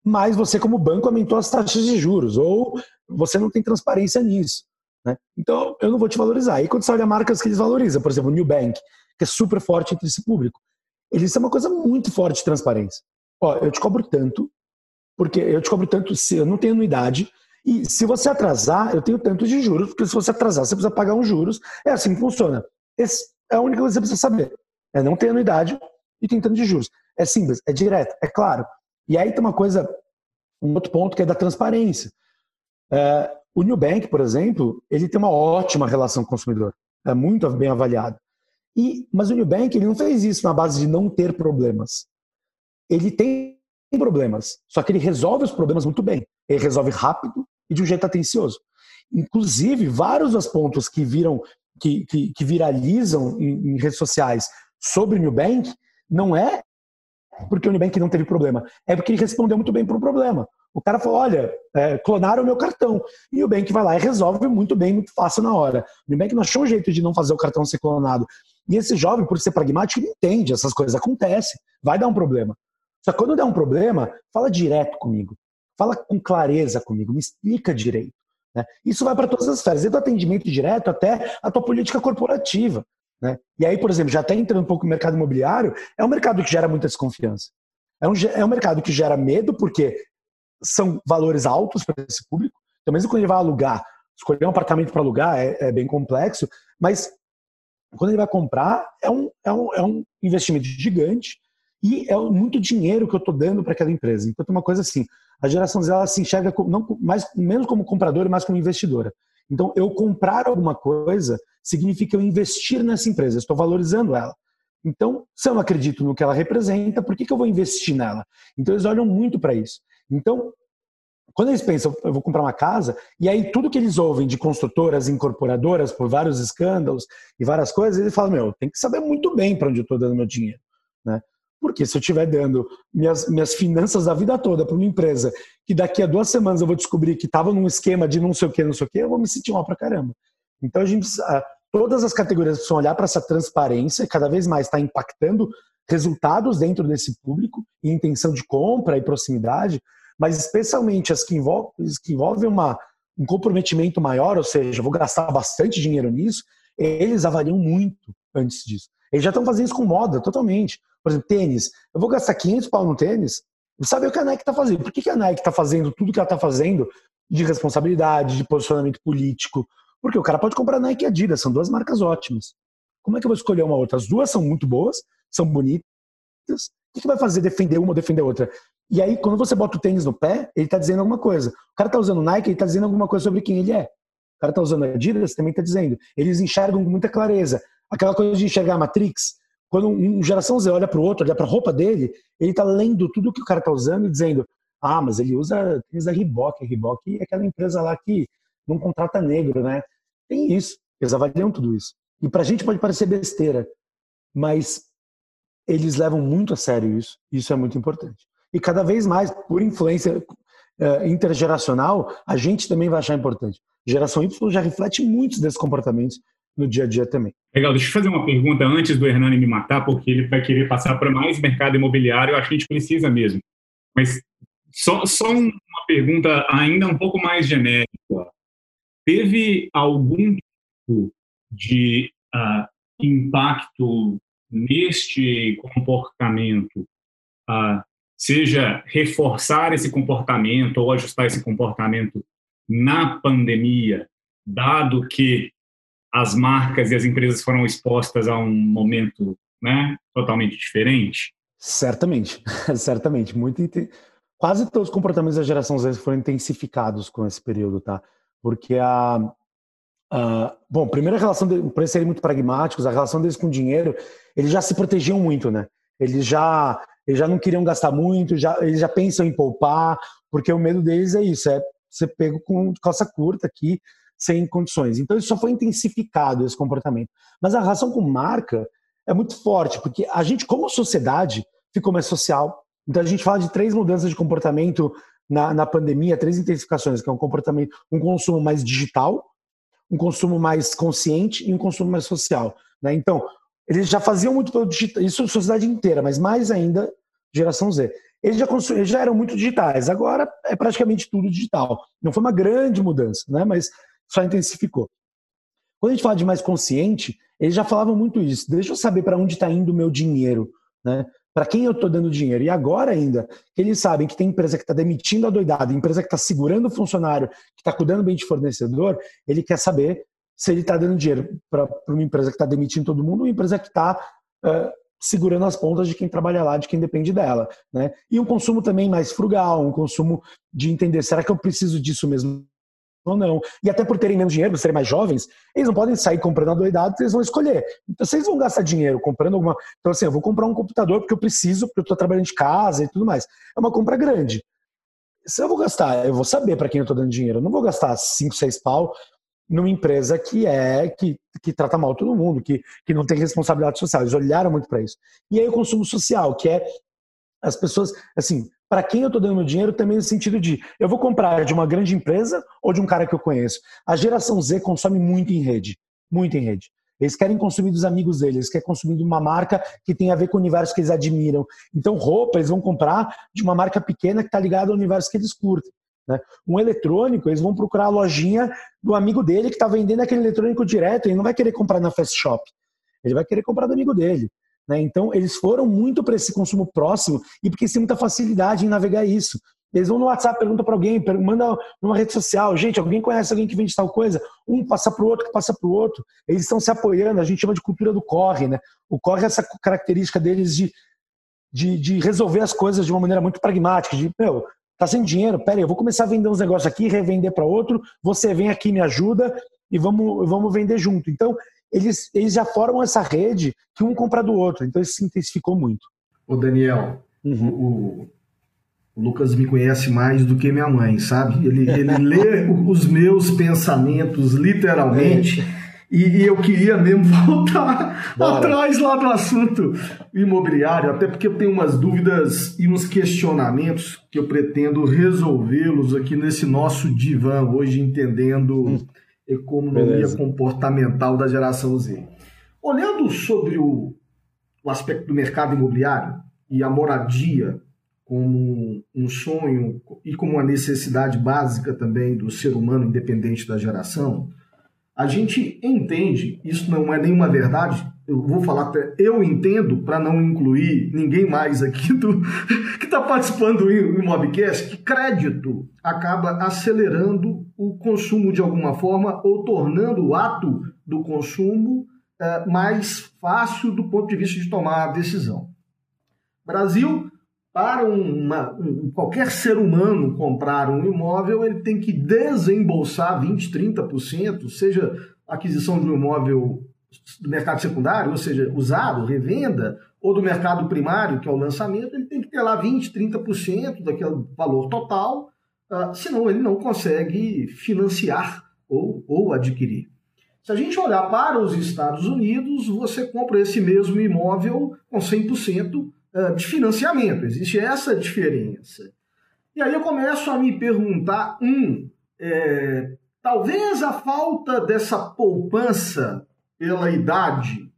mas você, como banco, aumentou as taxas de juros, ou você não tem transparência nisso. Né? Então, eu não vou te valorizar. E quando você olha marcas que eles valorizam, por exemplo, o New Bank, que é super forte entre esse público. Eles são uma coisa muito forte de transparência. Ó, eu te cobro tanto, porque eu te cobro tanto se eu não tenho anuidade, e se você atrasar, eu tenho tanto de juros, porque se você atrasar, você precisa pagar uns juros. É assim que funciona. Esse é a única coisa que você precisa saber. É não ter anuidade e tem tanto de juros. É simples, é direto, é claro. E aí tem uma coisa, um outro ponto que é da transparência. É, o Nubank, por exemplo, ele tem uma ótima relação com o consumidor. É muito bem avaliado. E, mas o Nubank ele não fez isso na base de não ter problemas. Ele tem problemas, só que ele resolve os problemas muito bem. Ele resolve rápido e de um jeito atencioso. Inclusive, vários dos pontos que viram que, que, que viralizam em, em, redes sociais sobre o Nubank não é porque o Nubank não teve problema, é porque ele respondeu muito bem para o problema. O cara falou: olha, é, clonaram o meu cartão. E o Nubank vai lá e resolve muito bem, muito fácil na hora. O Nubank não achou um jeito de não fazer o cartão ser clonado. E esse jovem, por ser pragmático, ele entende, essas coisas acontecem, vai dar um problema. Só que quando der um problema, fala direto comigo, fala com clareza comigo, me explica direito. Né? Isso vai para todas as esferas, desde o atendimento direto até a tua política corporativa. Né? E aí, por exemplo, já até entrando um pouco no mercado imobiliário, é um mercado que gera muita desconfiança. É um, é um mercado que gera medo, porque são valores altos para esse público. Então, mesmo quando ele vai alugar, escolher um apartamento para alugar é, é, bem complexo, mas quando ele vai comprar, é um, é um, é um investimento gigante e é muito dinheiro que eu estou dando para aquela empresa. Então, tem uma coisa assim: a geração Z ela se enxerga como, não, mais, menos como compradora, mais como investidora. Então, eu comprar alguma coisa significa eu investir nessa empresa, estou valorizando ela. Então, se eu não acredito no que ela representa, por que, que eu vou investir nela? Então, eles olham muito para isso. Então, quando eles pensam, eu vou comprar uma casa, e aí tudo que eles ouvem de construtoras, incorporadoras, por vários escândalos e várias coisas, eles falam, meu, tem que saber muito bem para onde eu estou dando meu dinheiro. Né? Porque se eu estiver dando minhas, minhas finanças da vida toda para uma empresa que daqui a duas semanas eu vou descobrir que estava num esquema de não sei o que, não sei o que, eu vou me sentir mal para caramba. Então a gente todas as categorias precisam olhar para essa transparência e cada vez mais está impactando resultados dentro desse público e intenção de compra e proximidade, mas especialmente as que envolvem, que envolvem uma, um comprometimento maior, ou seja, vou gastar bastante dinheiro nisso, eles avaliam muito antes disso. Eles já estão fazendo isso com moda, totalmente. Por exemplo, tênis. Eu vou gastar 500 pau no tênis, saber o que a Nike está fazendo. Por que, que a Nike está fazendo tudo que ela está fazendo de responsabilidade, de posicionamento político? Porque o cara pode comprar Nike e Adidas, são duas marcas ótimas. Como é que eu vou escolher uma outra? As duas são muito boas, são bonitas, que, que vai fazer defender uma ou defender outra? E aí, quando você bota o tênis no pé, ele está dizendo alguma coisa. O cara está usando Nike, ele está dizendo alguma coisa sobre quem ele é. O cara está usando Adidas, também está dizendo. Eles enxergam com muita clareza. Aquela coisa de enxergar a Matrix, quando um geração Z olha para o outro, olha para a roupa dele, ele está lendo tudo que o cara está usando e dizendo: ah, mas ele usa tênis da Reebok. Reebok é aquela empresa lá que não contrata negro, né? Tem isso. Eles avaliam tudo isso. E para a gente pode parecer besteira, mas eles levam muito a sério isso. Isso é muito importante. E cada vez mais, por influência uh, intergeracional, a gente também vai achar importante. Geração Y já reflete muitos desses comportamentos no dia a dia também. Legal, deixa eu fazer uma pergunta antes do Hernani me matar, porque ele vai querer passar para mais mercado imobiliário, eu acho que a gente precisa mesmo. Mas só, só uma pergunta ainda um pouco mais genérica. Teve algum tipo de uh, impacto neste comportamento, uh, seja reforçar esse comportamento ou ajustar esse comportamento na pandemia, dado que as marcas e as empresas foram expostas a um momento né, totalmente diferente? Certamente, certamente. Muito Quase todos os comportamentos da geração Z foram intensificados com esse período, tá? Porque a, bom, primeiro a relação de, por serem muito pragmáticos, a relação deles com o dinheiro, eles já se protegiam muito, né? Eles já eles já não queriam gastar muito, já eles já pensam em poupar, porque o medo deles é isso, é ser pego com calça curta aqui, sem condições. Então isso só foi intensificado esse comportamento. Mas a relação com marca é muito forte, porque a gente como sociedade ficou mais social, então a gente fala de três mudanças de comportamento na, na pandemia, três intensificações, que é um comportamento, um consumo mais digital, um consumo mais consciente e um consumo mais social. Né? Então, eles já faziam muito pelo digital, isso a sociedade inteira, mas mais ainda geração Z. Eles já, eles já eram muito digitais, agora é praticamente tudo digital. Não foi uma grande mudança, né? mas só intensificou. Quando a gente fala de mais consciente, eles já falavam muito isso. Deixa eu saber para onde está indo o meu dinheiro. Né? para quem eu estou dando dinheiro. E agora ainda, eles sabem que tem empresa que está demitindo a doidada, empresa que está segurando o funcionário, que está cuidando bem de fornecedor, ele quer saber se ele está dando dinheiro para uma empresa que está demitindo todo mundo uma empresa que está uh, segurando as pontas de quem trabalha lá, de quem depende dela. Né? E um consumo também mais frugal, um consumo de entender, será que eu preciso disso mesmo ou não. E até por terem menos dinheiro, por serem mais jovens, eles não podem sair comprando adoidado, eles vão escolher. Então, vocês vão gastar dinheiro comprando alguma. Então, assim, eu vou comprar um computador porque eu preciso, porque eu estou trabalhando de casa e tudo mais. É uma compra grande. Se eu vou gastar, eu vou saber para quem eu estou dando dinheiro. Eu não vou gastar 5, 6 pau numa empresa que é que, que trata mal todo mundo, que, que não tem responsabilidade social. Eles olharam muito para isso. E aí o consumo social, que é as pessoas, assim, para quem eu estou dando dinheiro também no sentido de eu vou comprar de uma grande empresa ou de um cara que eu conheço. A geração Z consome muito em rede, muito em rede. Eles querem consumir dos amigos deles, eles querem consumir de uma marca que tem a ver com o universo que eles admiram. Então, roupa, eles vão comprar de uma marca pequena que está ligada ao universo que eles curtem. Né? Um eletrônico, eles vão procurar a lojinha do amigo dele que está vendendo aquele eletrônico direto, ele não vai querer comprar na Fast Shop. Ele vai querer comprar do amigo dele. Né? Então, eles foram muito para esse consumo próximo e porque têm muita facilidade em navegar isso. Eles vão no WhatsApp, perguntam para alguém, manda numa rede social, gente, alguém conhece alguém que vende tal coisa? Um passa para o outro, que passa para o outro. Eles estão se apoiando, a gente chama de cultura do corre. Né? O corre é essa característica deles de, de, de resolver as coisas de uma maneira muito pragmática, de, meu, tá sem dinheiro, pera aí, eu vou começar a vender uns negócios aqui, revender para outro, você vem aqui, me ajuda e vamos, vamos vender junto. Então, eles, eles já formam essa rede que um compra do outro. Então isso se intensificou muito. Ô Daniel, uhum. o, o, Lucas me conhece mais do que minha mãe, sabe? Ele, ele lê os meus pensamentos literalmente. E, eu queria mesmo voltar Bora. atrás lá do assunto imobiliário, até porque eu tenho umas dúvidas e uns questionamentos que eu pretendo resolvê-los aqui nesse nosso divã, hoje entendendo hum economia Beleza. comportamental da geração Z. Olhando sobre o, o aspecto do mercado imobiliário e a moradia como um sonho e como uma necessidade básica também do ser humano, independente da geração, a gente entende, isso não é nenhuma verdade, eu vou falar, eu entendo, para não incluir ninguém mais aqui do que está participando do Imobcast, que crédito acaba acelerando o consumo de alguma forma ou tornando o ato do consumo é, mais fácil do ponto de vista de tomar a decisão. Brasil, para uma, um, qualquer ser humano comprar um imóvel, ele tem que desembolsar 20%, 30%, seja aquisição de um imóvel do mercado secundário, ou seja, usado, revenda, ou do mercado primário, que é o lançamento, ele tem que ter lá 20%, 30% daquele valor total, uh, senão ele não consegue financiar ou, ou adquirir. Se a gente olhar para os Estados Unidos, você compra esse mesmo imóvel com 100% ah, de financiamento. Existe essa diferença. E aí eu começo a me perguntar: um, é, talvez a falta dessa poupança pela idade,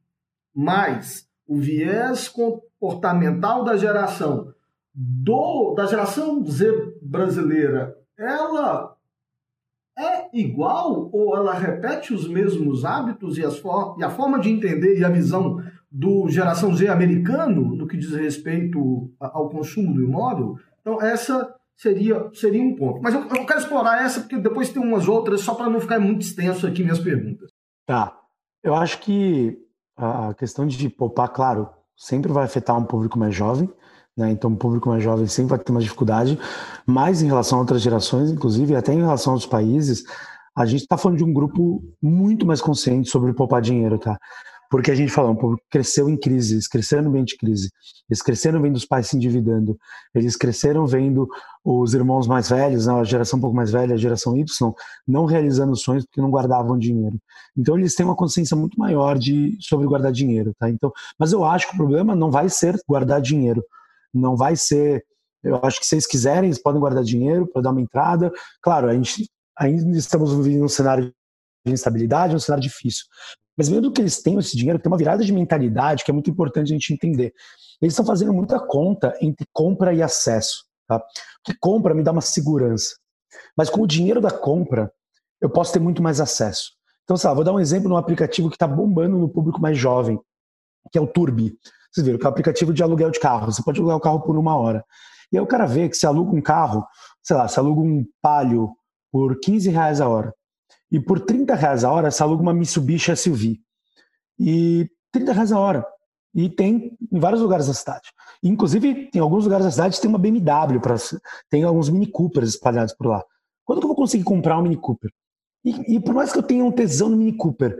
mais o viés comportamental da geração do da geração Z brasileira, ela é igual ou ela repete os mesmos hábitos e, as e a forma de entender e a visão do geração Z americano no que diz respeito ao consumo do imóvel? Então, essa seria, seria um ponto. Mas eu, eu quero explorar essa porque depois tem umas outras, só para não ficar muito extenso aqui minhas perguntas. Tá. Eu acho que a questão de poupar, claro, sempre vai afetar um público mais jovem, né? Então, o público mais jovem sempre vai ter uma dificuldade, mas em relação a outras gerações, inclusive, até em relação aos países, a gente está falando de um grupo muito mais consciente sobre poupar dinheiro, tá? Porque a gente falou, um cresceu em crise, eles cresceram ambiente de crise, eles cresceram vendo os pais se endividando, eles cresceram vendo os irmãos mais velhos, né, a geração um pouco mais velha, a geração Y, não realizando sonhos porque não guardavam dinheiro. Então eles têm uma consciência muito maior de sobre guardar dinheiro, tá? Então, mas eu acho que o problema não vai ser guardar dinheiro não vai ser. Eu acho que se eles quiserem, eles podem guardar dinheiro para dar uma entrada. Claro, a gente ainda estamos vivendo um cenário de instabilidade, um cenário difícil. Mas mesmo que eles tenham esse dinheiro, tem uma virada de mentalidade que é muito importante a gente entender. Eles estão fazendo muita conta entre compra e acesso. Tá? Porque compra me dá uma segurança. Mas com o dinheiro da compra, eu posso ter muito mais acesso. Então, lá, vou dar um exemplo num aplicativo que está bombando no público mais jovem, que é o Turbi. Vocês viram que é o aplicativo de aluguel de carro. Você pode alugar o carro por uma hora. E aí o cara vê que se aluga um carro, sei lá, se aluga um Palio por 15 reais a hora. E por 30 reais a hora, se aluga uma Mitsubishi SUV. E 30 reais a hora. E tem em vários lugares da cidade. Inclusive, em alguns lugares da cidade tem uma BMW, pra, tem alguns Mini Coopers espalhados por lá. Quando que eu vou conseguir comprar um Mini Cooper? E, e por mais que eu tenha um tesão no Mini Cooper,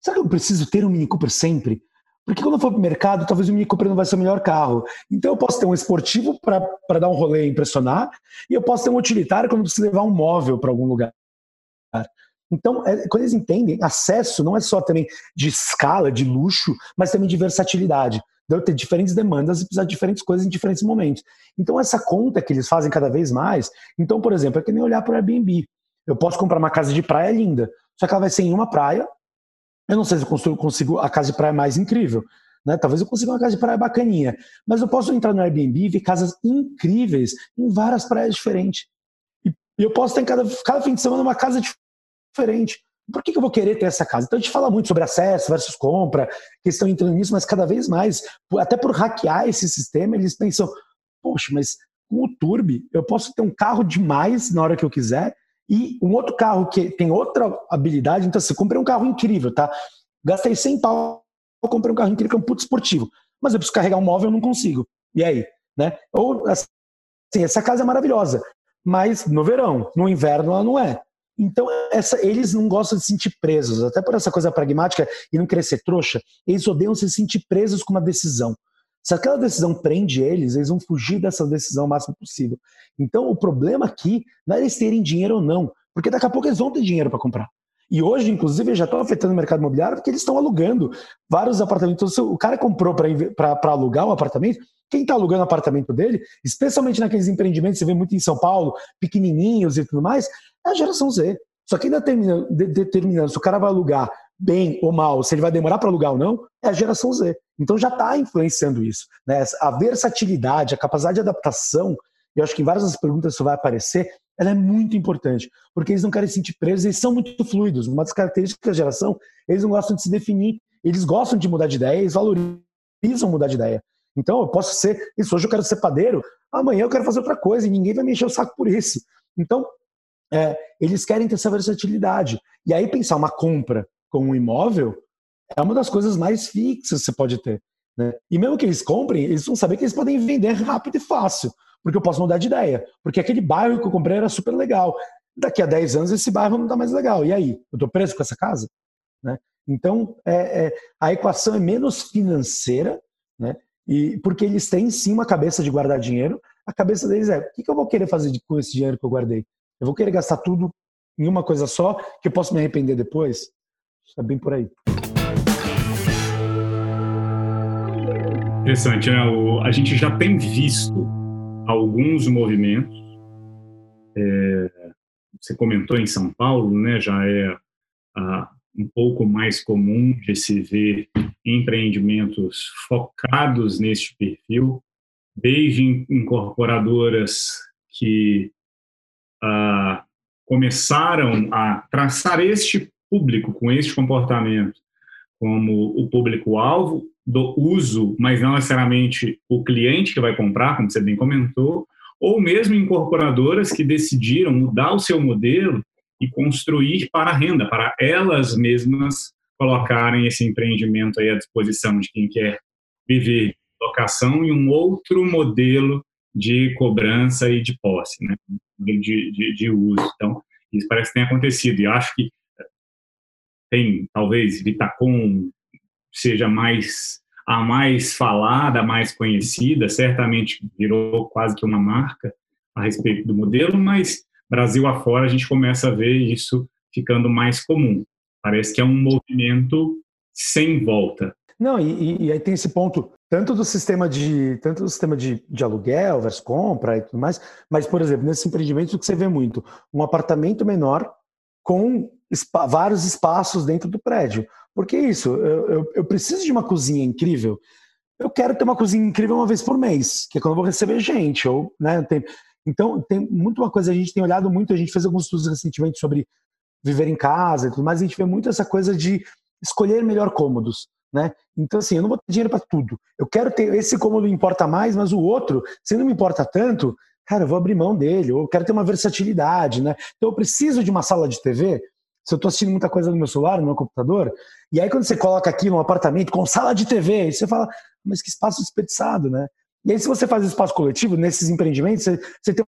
será que eu preciso ter um Mini Cooper sempre? Porque quando eu for para o mercado, talvez o Mini Cooper não vai ser o melhor carro. Então eu posso ter um esportivo para dar um rolê e impressionar, e eu posso ter um utilitário quando preciso levar um móvel para algum lugar. Então, é, quando eles entendem, acesso não é só também de escala, de luxo, mas também de versatilidade. Deve ter diferentes demandas e precisar de diferentes coisas em diferentes momentos. Então, essa conta que eles fazem cada vez mais. Então, por exemplo, é que nem olhar para o Airbnb. Eu posso comprar uma casa de praia linda, só que ela vai ser em uma praia, eu não sei se eu consigo a casa de praia mais incrível. Né? Talvez eu consiga uma casa de praia bacaninha. Mas eu posso entrar no Airbnb e ver casas incríveis em várias praias diferentes. E eu posso ter cada, cada fim de semana uma casa diferente. Por que, que eu vou querer ter essa casa? Então a gente fala muito sobre acesso versus compra, que estão entrando nisso, mas cada vez mais, até por hackear esse sistema, eles pensam, poxa, mas com o Turbi eu posso ter um carro demais na hora que eu quiser e um outro carro que tem outra habilidade, então assim, comprei um carro incrível, tá? Gastei 100 pau, comprei um carro incrível que é um puto esportivo. Mas eu preciso carregar um móvel, eu não consigo. E aí? Né? Ou, assim, essa casa é maravilhosa, mas no verão, no inverno ela não é. Então, essa, eles não gostam de se sentir presos, até por essa coisa pragmática e não querer ser trouxa, eles odeiam se sentir presos com uma decisão. Se aquela decisão prende eles, eles vão fugir dessa decisão o máximo possível. Então, o problema aqui não é eles terem dinheiro ou não, porque daqui a pouco eles vão ter dinheiro para comprar. E hoje, inclusive, já estão afetando o mercado imobiliário porque eles estão alugando vários apartamentos. Então, o cara comprou para alugar um apartamento, quem está alugando o apartamento dele, especialmente naqueles empreendimentos, você vê muito em São Paulo, pequenininhos e tudo mais, é a geração Z. Só que ainda determinando se o cara vai alugar bem ou mal, se ele vai demorar para alugar ou não, é a geração Z. Então já está influenciando isso. Né? A versatilidade, a capacidade de adaptação, eu acho que em várias das perguntas isso vai aparecer, ela é muito importante, porque eles não querem se sentir presos, eles são muito fluidos. Uma das características da geração, eles não gostam de se definir, eles gostam de mudar de ideia, eles valorizam mudar de ideia. Então eu posso ser, isso hoje eu quero ser padeiro, amanhã eu quero fazer outra coisa e ninguém vai me encher o saco por isso. Então, é, eles querem ter essa versatilidade. E aí pensar uma compra com um imóvel é uma das coisas mais fixas que você pode ter. Né? E mesmo que eles comprem, eles vão saber que eles podem vender rápido e fácil, porque eu posso mudar de ideia. Porque aquele bairro que eu comprei era super legal. Daqui a 10 anos esse bairro não está mais legal. E aí? Eu estou preso com essa casa? Né? Então, é, é, a equação é menos financeira, né? E porque eles têm sim uma cabeça de guardar dinheiro, a cabeça deles é: o que, que eu vou querer fazer com esse dinheiro que eu guardei? Eu vou querer gastar tudo em uma coisa só, que eu posso me arrepender depois? É bem por aí. Interessante, né? O, a gente já tem visto alguns movimentos. É, você comentou em São Paulo, né? Já é ah, um pouco mais comum de se ver empreendimentos focados neste perfil, desde incorporadoras que ah, começaram a traçar este público com este comportamento como o público-alvo do uso, mas não necessariamente o cliente que vai comprar, como você bem comentou, ou mesmo incorporadoras que decidiram mudar o seu modelo e construir para renda, para elas mesmas colocarem esse empreendimento aí à disposição de quem quer viver locação e um outro modelo de cobrança e de posse, né? de, de, de uso. Então, isso parece que tem acontecido. E acho que tem, talvez, Vitacom seja mais a mais falada, a mais conhecida, certamente virou quase que uma marca a respeito do modelo, mas Brasil afora a gente começa a ver isso ficando mais comum. Parece que é um movimento sem volta. Não, e, e aí tem esse ponto tanto do sistema de tanto do sistema de, de aluguel versus compra e tudo mais, mas por exemplo nesses empreendimentos o que você vê muito um apartamento menor com espa vários espaços dentro do prédio. Porque é isso, eu, eu, eu, preciso de uma cozinha incrível. Eu quero ter uma cozinha incrível uma vez por mês, que é quando eu vou receber gente. Ou, né, tem, então, tem muito uma coisa, a gente tem olhado muito, a gente fez alguns estudos recentemente sobre viver em casa e tudo mais, a gente vê muito essa coisa de escolher melhor cômodos. Né? Então, assim, eu não vou ter dinheiro para tudo. Eu quero ter esse cômodo importa mais, mas o outro, se não me importa tanto, cara, eu vou abrir mão dele. Ou eu quero ter uma versatilidade, né? Então, eu preciso de uma sala de TV. Se eu estou assistindo muita coisa no meu celular, no meu computador, e aí quando você coloca aqui num apartamento com sala de TV, você fala, mas que espaço desperdiçado, né? E aí, se você faz espaço coletivo, nesses empreendimentos, você, você tem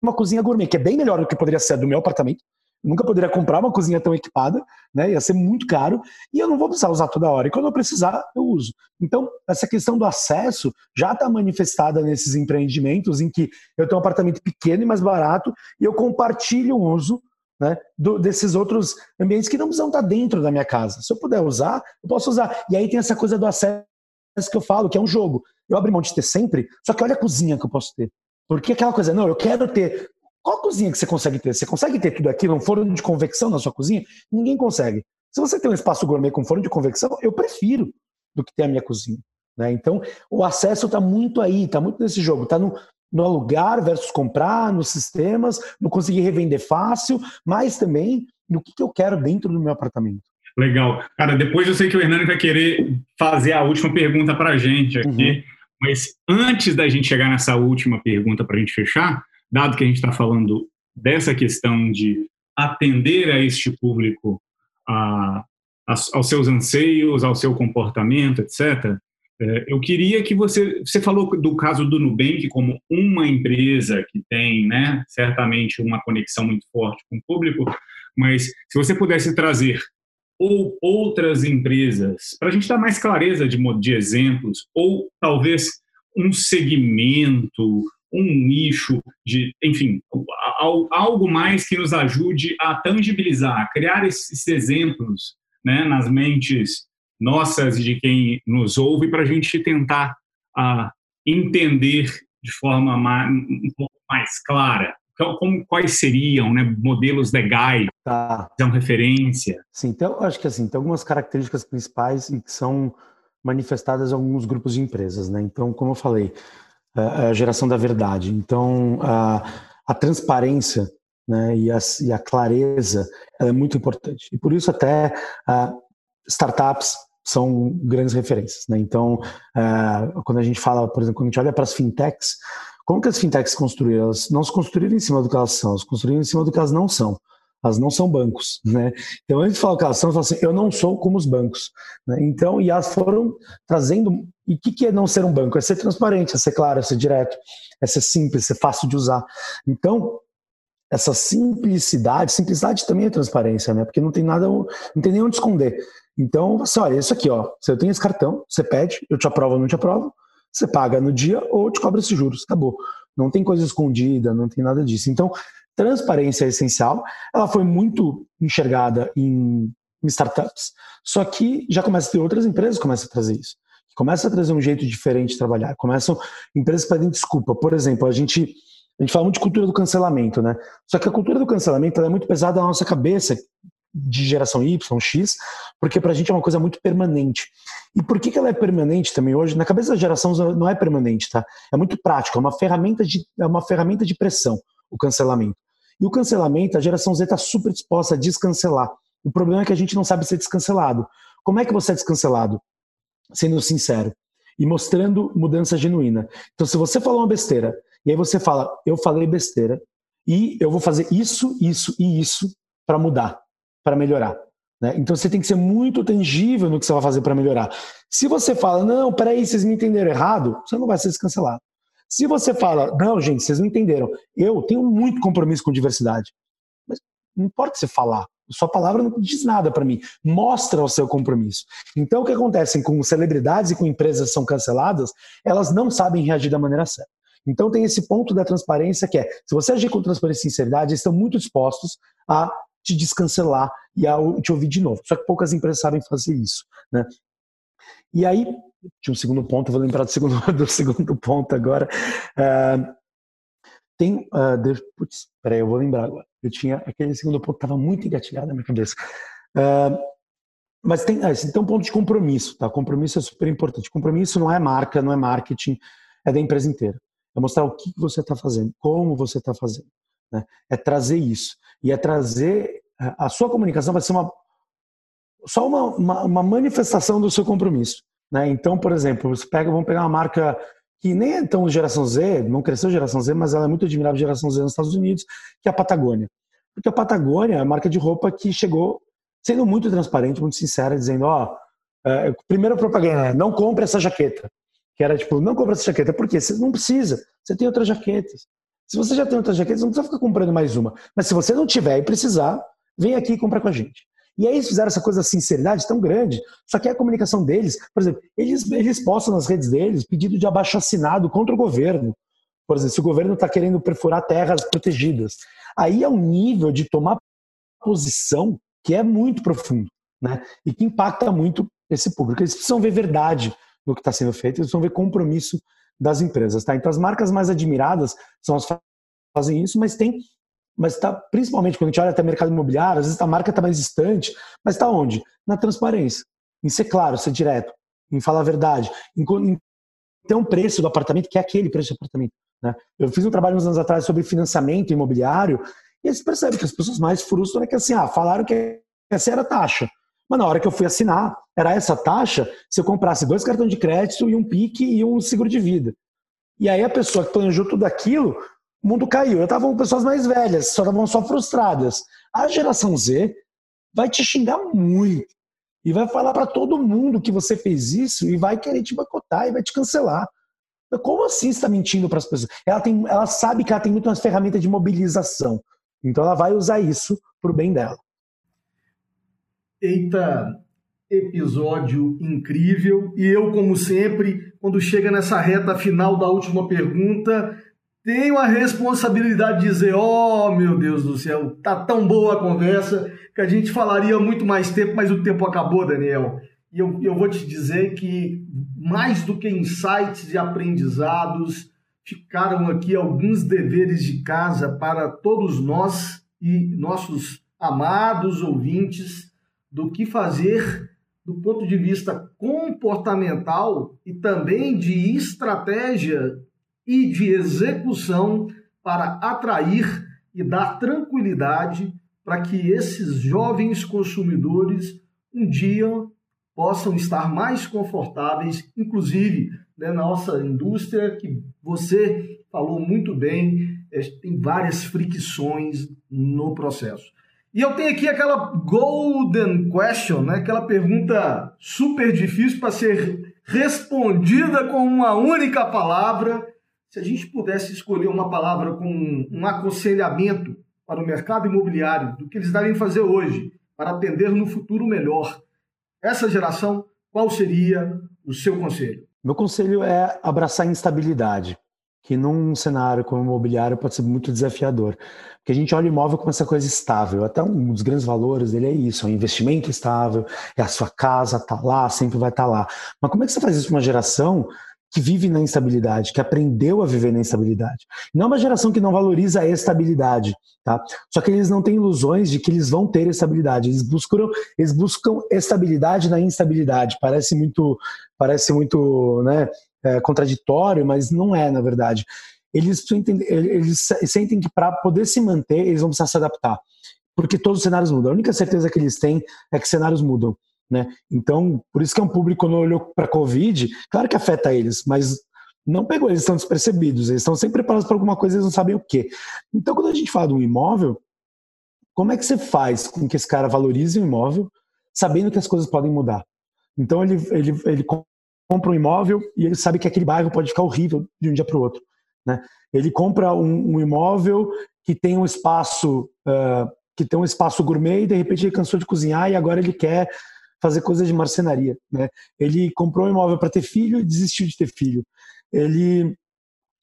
uma cozinha gourmet, que é bem melhor do que poderia ser do meu apartamento, nunca poderia comprar uma cozinha tão equipada, né? Ia ser muito caro e eu não vou precisar usar toda hora. E quando eu precisar, eu uso. Então, essa questão do acesso já está manifestada nesses empreendimentos em que eu tenho um apartamento pequeno e mais barato e eu compartilho o uso né, do, desses outros ambientes que não precisam estar dentro da minha casa. Se eu puder usar, eu posso usar. E aí tem essa coisa do acesso que eu falo, que é um jogo. Eu abro mão de ter sempre, só que olha a cozinha que eu posso ter. Porque aquela coisa, não, eu quero ter qual cozinha que você consegue ter? Você consegue ter tudo aquilo, um forno de convecção na sua cozinha? Ninguém consegue. Se você tem um espaço gourmet com forno de convecção, eu prefiro do que ter a minha cozinha. Né? Então, o acesso está muito aí, está muito nesse jogo. Está no, no alugar versus comprar, nos sistemas, no conseguir revender fácil, mas também no que, que eu quero dentro do meu apartamento. Legal. Cara, depois eu sei que o Hernani vai querer fazer a última pergunta para a gente aqui, uhum. mas antes da gente chegar nessa última pergunta para a gente fechar, dado que a gente está falando dessa questão de atender a este público, a, a, aos seus anseios, ao seu comportamento, etc., eu queria que você. Você falou do caso do Nubank como uma empresa que tem, né, certamente, uma conexão muito forte com o público, mas se você pudesse trazer ou outras empresas, para a gente dar mais clareza de, de exemplos, ou talvez um segmento, um nicho de, enfim, algo mais que nos ajude a tangibilizar, a criar esses exemplos né, nas mentes nossas e de quem nos ouve para a gente tentar uh, entender de forma mais, um pouco mais clara então, como, quais seriam né, modelos legais tá. são referência? Sim, então acho que assim, tem algumas características principais e que são manifestadas em alguns grupos de empresas. Né? Então, como eu falei, a geração da verdade. Então, a, a transparência né, e, a, e, a, clareza é muito importante. E por isso até startups são grandes referências. Né? Então, quando a gente fala, por exemplo, quando a gente olha para as fintechs, como que as fintechs construíram? Elas não se construíram em cima do que elas são, elas construíram em cima do que elas não são. Elas não são bancos, né? Então, antes de falar que elas são, eu falo assim, eu não sou como os bancos. Né? Então, e elas foram trazendo E o que, que é não ser um banco? É ser transparente, é ser claro, é ser direto, é ser simples, é ser fácil de usar. Então, essa simplicidade, simplicidade também é transparência, né? Porque não tem nada, não tem nem onde esconder. Então, você olha, isso aqui, ó, você tem esse cartão, você pede, eu te aprovo ou não te aprovo, você paga no dia ou te cobra esses juros, acabou. Não tem coisa escondida, não tem nada disso. Então, transparência é essencial. Ela foi muito enxergada em, em startups, só que já começa a ter outras empresas que começam a trazer isso. Começa a trazer um jeito diferente de trabalhar. Começam empresas pedem desculpa. Por exemplo, a gente a gente fala muito de cultura do cancelamento, né? Só que a cultura do cancelamento é muito pesada na nossa cabeça, de geração Y, X, porque para a gente é uma coisa muito permanente. E por que, que ela é permanente também hoje? Na cabeça da geração não é permanente, tá? É muito prático, é uma ferramenta de, é uma ferramenta de pressão, o cancelamento. E o cancelamento, a geração Z está super disposta a descancelar. O problema é que a gente não sabe ser descancelado. Como é que você é descancelado? Sendo sincero e mostrando mudança genuína. Então, se você falou uma besteira e aí você fala, eu falei besteira e eu vou fazer isso, isso e isso para mudar, para melhorar. Né? Então você tem que ser muito tangível no que você vai fazer para melhorar. Se você fala, não, peraí, vocês me entenderam errado, você não vai ser descancelado. Se você fala, não, gente, vocês não entenderam, eu tenho muito compromisso com diversidade. Mas não importa você falar, sua palavra não diz nada para mim. Mostra o seu compromisso. Então, o que acontece com celebridades e com empresas que são canceladas, elas não sabem reagir da maneira certa. Então tem esse ponto da transparência que é, se você agir com transparência e sinceridade, eles estão muito dispostos a te descancelar e te ouvir de novo. Só que poucas empresas sabem fazer isso. Né? E aí, tinha um segundo ponto, vou lembrar do segundo, do segundo ponto agora. Uh, tem. Uh, de, putz, peraí, eu vou lembrar agora. Eu tinha. Aquele segundo ponto estava muito engatilhado na minha cabeça. Uh, mas tem, tem um ponto de compromisso, tá? Compromisso é super importante. Compromisso não é marca, não é marketing, é da empresa inteira. É mostrar o que você está fazendo, como você está fazendo. Né? É trazer isso. E é trazer. A sua comunicação vai ser uma, só uma, uma, uma manifestação do seu compromisso. Né? Então, por exemplo, você pega, vamos pegar uma marca que nem é tão geração Z, não cresceu geração Z, mas ela é muito admirável geração Z nos Estados Unidos, que é a Patagônia. Porque a Patagônia é a marca de roupa que chegou sendo muito transparente, muito sincera, dizendo, ó, oh, é, primeira propaganda, não compre essa jaqueta que era tipo, não compra essa jaqueta, por quê? Você não precisa, você tem outras jaquetas. Se você já tem outras jaquetas, não precisa ficar comprando mais uma. Mas se você não tiver e precisar, vem aqui e compra com a gente. E aí eles fizeram essa coisa de sinceridade tão grande, só que a comunicação deles, por exemplo, eles, eles postam nas redes deles pedido de abaixo assinado contra o governo. Por exemplo, se o governo está querendo perfurar terras protegidas. Aí é um nível de tomar posição que é muito profundo, né? E que impacta muito esse público. Eles precisam ver verdade no que está sendo feito, eles vão ver compromisso das empresas. Tá? Então, as marcas mais admiradas são as que fazem isso, mas tem. Mas está, principalmente quando a gente olha até mercado imobiliário, às vezes a marca está mais distante, mas está onde? Na transparência, em ser claro, ser direto, em falar a verdade, em, em ter um preço do apartamento que é aquele preço do apartamento. Né? Eu fiz um trabalho uns anos atrás sobre financiamento imobiliário e você percebe que as pessoas mais frustram é que assim, ah, falaram que essa era a taxa. Mas na hora que eu fui assinar, era essa taxa se eu comprasse dois cartões de crédito e um PIC e um seguro de vida. E aí a pessoa que planejou tudo aquilo, o mundo caiu. Eu estava com pessoas mais velhas, só estavam só frustradas. A geração Z vai te xingar muito. E vai falar para todo mundo que você fez isso e vai querer te boicotar e vai te cancelar. Como assim está mentindo para as pessoas? Ela, tem, ela sabe que ela tem muito mais ferramenta de mobilização. Então ela vai usar isso para o bem dela. Eita, episódio incrível. E eu, como sempre, quando chega nessa reta final da última pergunta, tenho a responsabilidade de dizer: Oh, meu Deus do céu, tá tão boa a conversa que a gente falaria muito mais tempo, mas o tempo acabou, Daniel. E eu, eu vou te dizer que, mais do que insights e aprendizados, ficaram aqui alguns deveres de casa para todos nós e nossos amados ouvintes do que fazer do ponto de vista comportamental e também de estratégia e de execução para atrair e dar tranquilidade para que esses jovens consumidores um dia possam estar mais confortáveis, inclusive né, na nossa indústria, que você falou muito bem, é, tem várias fricções no processo. E eu tenho aqui aquela golden question, né? aquela pergunta super difícil para ser respondida com uma única palavra. Se a gente pudesse escolher uma palavra com um aconselhamento para o mercado imobiliário do que eles devem fazer hoje para atender no futuro melhor essa geração, qual seria o seu conselho? Meu conselho é abraçar a instabilidade que num cenário como imobiliário pode ser muito desafiador. Porque a gente olha o imóvel como essa coisa estável. Até um dos grandes valores dele é isso, é um investimento estável, é a sua casa, tá lá, sempre vai estar tá lá. Mas como é que você faz isso para uma geração que vive na instabilidade, que aprendeu a viver na instabilidade. Não é uma geração que não valoriza a estabilidade, tá? Só que eles não têm ilusões de que eles vão ter estabilidade. Eles buscam, eles buscam estabilidade na instabilidade. Parece muito, parece muito, né, é, contraditório, mas não é, na verdade. Eles, eles sentem que para poder se manter, eles vão precisar se adaptar. Porque todos os cenários mudam. A única certeza que eles têm é que cenários mudam. Né? Então, por isso que é um público, quando olhou para a Covid, claro que afeta eles, mas não pegou, eles estão despercebidos, eles estão sempre preparados para alguma coisa, eles não sabem o quê. Então, quando a gente fala de um imóvel, como é que você faz com que esse cara valorize o imóvel, sabendo que as coisas podem mudar? Então, ele, ele, ele compra um imóvel e ele sabe que aquele bairro pode ficar horrível de um dia para o outro. Né? Ele compra um, um, imóvel que tem um espaço uh, que tem um espaço gourmet e de repente ele cansou de cozinhar e agora ele quer fazer coisas de marcenaria. Né? Ele comprou um imóvel para ter filho e desistiu de ter filho. Ele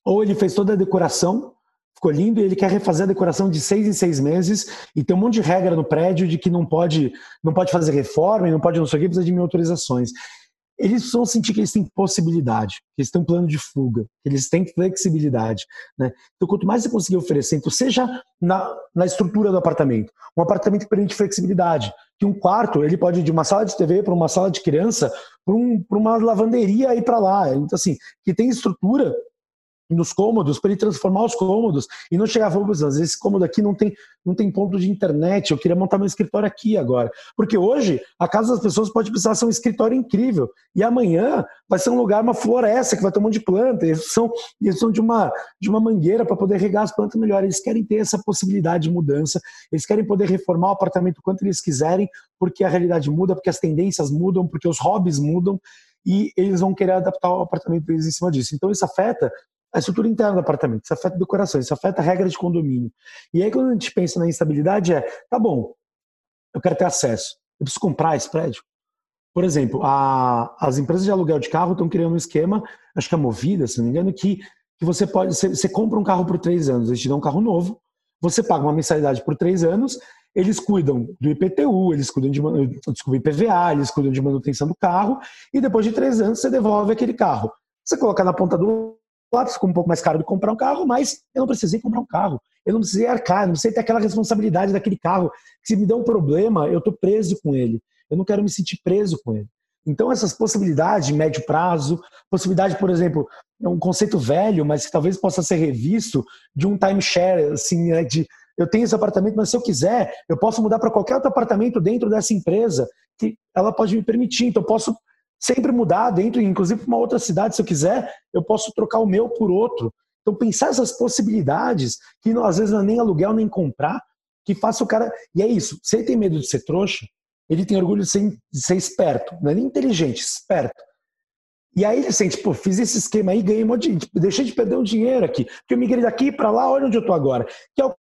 ou ele fez toda a decoração, ficou lindo, e ele quer refazer a decoração de seis em seis meses e tem um monte de regra no prédio de que não pode não pode fazer reforma e não pode não sei o que, precisa de mil autorizações eles vão sentir que eles têm possibilidade, que eles têm um plano de fuga, que eles têm flexibilidade. Né? Então, quanto mais você conseguir oferecer, então, seja na, na estrutura do apartamento, um apartamento que permite flexibilidade, que um quarto ele pode ir de uma sala de TV para uma sala de criança, para um, uma lavanderia e para lá. Então, assim, que tem estrutura nos cômodos, para ele transformar os cômodos e não chegar a falar, esse cômodo aqui não tem, não tem ponto de internet, eu queria montar meu escritório aqui agora. Porque hoje a casa das pessoas pode precisar ser um escritório incrível e amanhã vai ser um lugar, uma floresta que vai ter um monte de planta, eles são, eles são de, uma, de uma mangueira para poder regar as plantas melhor. Eles querem ter essa possibilidade de mudança, eles querem poder reformar o apartamento quanto eles quiserem, porque a realidade muda, porque as tendências mudam, porque os hobbies mudam e eles vão querer adaptar o apartamento deles em cima disso. Então isso afeta a estrutura interna do apartamento, isso afeta decoração, isso afeta a regra de condomínio. E aí, quando a gente pensa na instabilidade, é: tá bom, eu quero ter acesso, eu preciso comprar esse prédio. Por exemplo, a, as empresas de aluguel de carro estão criando um esquema, acho que é Movida, se não me engano, que, que você pode, você, você compra um carro por três anos, eles te dão um carro novo, você paga uma mensalidade por três anos, eles cuidam do IPTU, eles cuidam de desculpa, IPVA, eles cuidam de manutenção do carro, e depois de três anos você devolve aquele carro. Você coloca na ponta do Claro, ficou um pouco mais caro de comprar um carro, mas eu não precisei comprar um carro. Eu não precisei arcar, não precisei ter aquela responsabilidade daquele carro. Se me der um problema, eu estou preso com ele. Eu não quero me sentir preso com ele. Então, essas possibilidades de médio prazo, possibilidade, por exemplo, é um conceito velho, mas que talvez possa ser revisto de um timeshare, assim, né, de eu tenho esse apartamento, mas se eu quiser, eu posso mudar para qualquer outro apartamento dentro dessa empresa que ela pode me permitir. Então, eu posso sempre mudar dentro, inclusive para uma outra cidade, se eu quiser, eu posso trocar o meu por outro. Então, pensar essas possibilidades, que às vezes não é nem aluguel nem comprar, que faça o cara. E é isso, se ele tem medo de ser trouxa, ele tem orgulho de ser, de ser esperto, não é nem inteligente, esperto. E aí ele sente, pô, fiz esse esquema aí, ganhei um monte de. Deixei de perder um dinheiro aqui. Porque eu migrei daqui para lá, olha onde eu tô agora. Que é o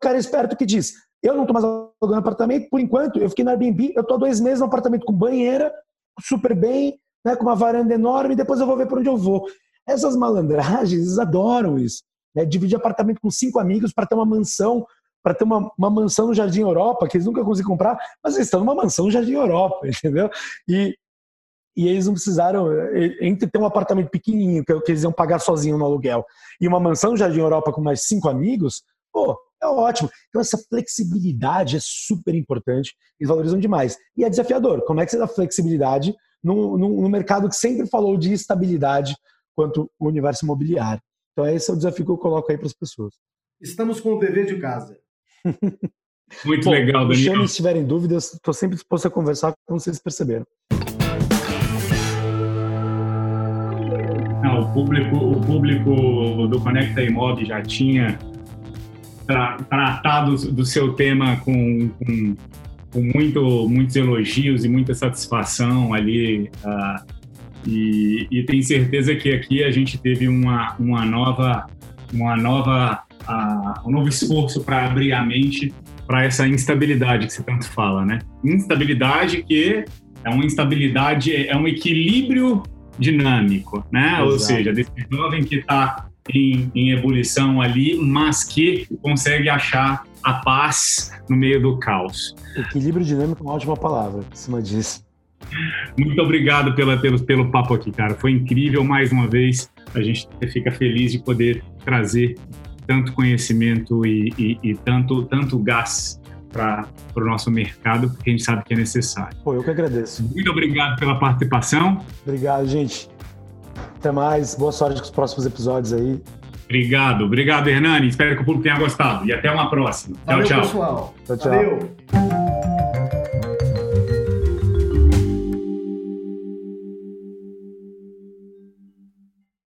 cara esperto que diz: eu não tô mais alugando apartamento, por enquanto, eu fiquei no Airbnb, eu tô há dois meses no apartamento com banheira, super bem, né, com uma varanda enorme, e depois eu vou ver para onde eu vou. Essas malandragens, eles adoram isso. Né? Dividir apartamento com cinco amigos para ter uma mansão, para ter uma, uma mansão no Jardim Europa, que eles nunca conseguiram comprar, mas eles estão numa mansão no Jardim Europa, entendeu? E, e eles não precisaram, entre ter um apartamento pequenininho, que, que eles iam pagar sozinho no aluguel, e uma mansão no Jardim Europa com mais cinco amigos, pô, é ótimo. Então, essa flexibilidade é super importante, eles valorizam demais. E é desafiador. Como é que você dá flexibilidade no, no, no mercado que sempre falou de estabilidade quanto o universo imobiliário? Então, esse é o desafio que eu coloco aí para as pessoas. Estamos com o dever de casa. Muito Bom, legal, Daniel. Se tiverem dúvidas, estou sempre disposto a conversar, como vocês perceberam. Não, o público, o público do Conecta Imob já tinha tratar do, do, seu tema com, com, com, muito, muitos elogios e muita satisfação ali. Uh, e, e tenho certeza que aqui a gente teve uma, uma nova, uma nova, uh, um novo esforço para abrir a mente para essa instabilidade que você tanto fala, né? Instabilidade que é uma instabilidade, é um equilíbrio dinâmico, né? Exato. Ou seja, desse jovem que está em, em ebulição ali, mas que consegue achar a paz no meio do caos. Equilíbrio dinâmico é uma ótima palavra em cima disso. Muito obrigado pela, pelo, pelo papo aqui, cara. Foi incrível mais uma vez. A gente fica feliz de poder trazer tanto conhecimento e, e, e tanto, tanto gás para o nosso mercado, porque a gente sabe que é necessário. Pô, eu que agradeço. Muito obrigado pela participação. Obrigado, gente. Até mais. Boa sorte com os próximos episódios aí. Obrigado, obrigado, Hernani. Espero que o público tenha gostado. E até uma próxima. Valeu, tchau, tchau. pessoal. Tchau, tchau. Valeu.